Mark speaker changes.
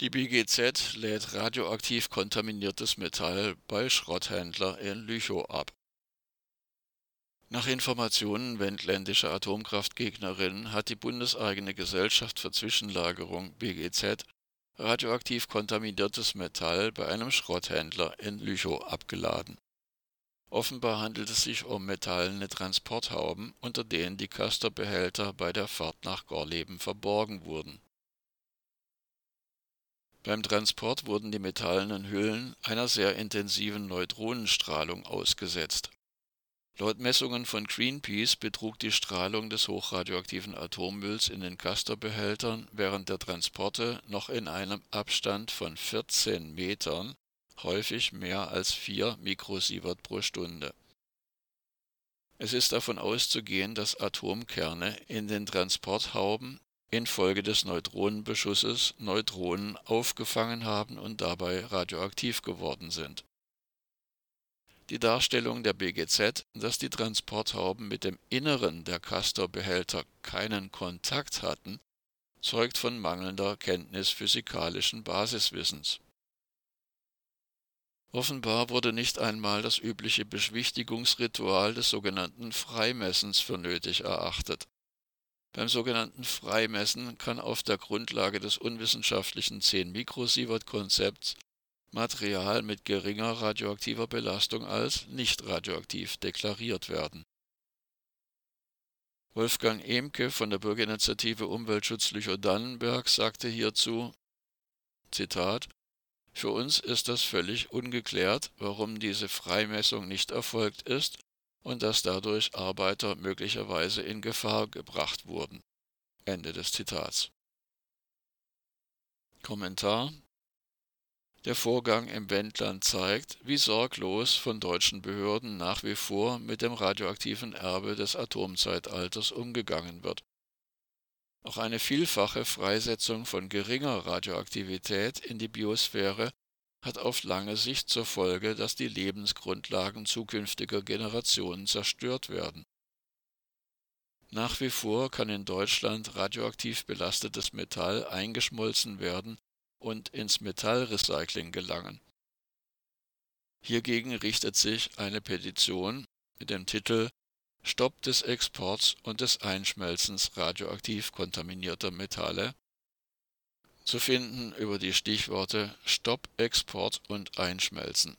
Speaker 1: Die BGZ lädt radioaktiv kontaminiertes Metall bei Schrotthändler in Lüchow ab. Nach Informationen wendländischer Atomkraftgegnerinnen hat die bundeseigene Gesellschaft für Zwischenlagerung BGZ radioaktiv kontaminiertes Metall bei einem Schrotthändler in Lüchow abgeladen. Offenbar handelt es sich um metallene Transporthauben, unter denen die Castor-Behälter bei der Fahrt nach Gorleben verborgen wurden beim Transport wurden die metallenen Hüllen einer sehr intensiven Neutronenstrahlung ausgesetzt. Laut Messungen von Greenpeace betrug die Strahlung des hochradioaktiven Atommülls in den Castor-Behältern während der Transporte noch in einem Abstand von 14 Metern häufig mehr als 4 Mikrosievert pro Stunde. Es ist davon auszugehen, dass Atomkerne in den Transporthauben infolge des Neutronenbeschusses Neutronen aufgefangen haben und dabei radioaktiv geworden sind. Die Darstellung der BGZ, dass die Transporthauben mit dem Inneren der Castor-Behälter keinen Kontakt hatten, zeugt von mangelnder Kenntnis physikalischen Basiswissens. Offenbar wurde nicht einmal das übliche Beschwichtigungsritual des sogenannten Freimessens für nötig erachtet beim sogenannten Freimessen kann auf der Grundlage des unwissenschaftlichen 10-Mikrosievert-Konzepts Material mit geringer radioaktiver Belastung als nicht radioaktiv deklariert werden. Wolfgang Emke von der Bürgerinitiative Umweltschutz Lüchow-Dannenberg sagte hierzu: Zitat Für uns ist das völlig ungeklärt, warum diese Freimessung nicht erfolgt ist und dass dadurch Arbeiter möglicherweise in Gefahr gebracht wurden. Ende des Zitats. Kommentar Der Vorgang im Wendland zeigt, wie sorglos von deutschen Behörden nach wie vor mit dem radioaktiven Erbe des Atomzeitalters umgegangen wird. Auch eine vielfache Freisetzung von geringer Radioaktivität in die Biosphäre hat auf lange Sicht zur Folge, dass die Lebensgrundlagen zukünftiger Generationen zerstört werden. Nach wie vor kann in Deutschland radioaktiv belastetes Metall eingeschmolzen werden und ins Metallrecycling gelangen. Hiergegen richtet sich eine Petition mit dem Titel Stopp des Exports und des Einschmelzens radioaktiv kontaminierter Metalle zu finden über die Stichworte Stopp Export und Einschmelzen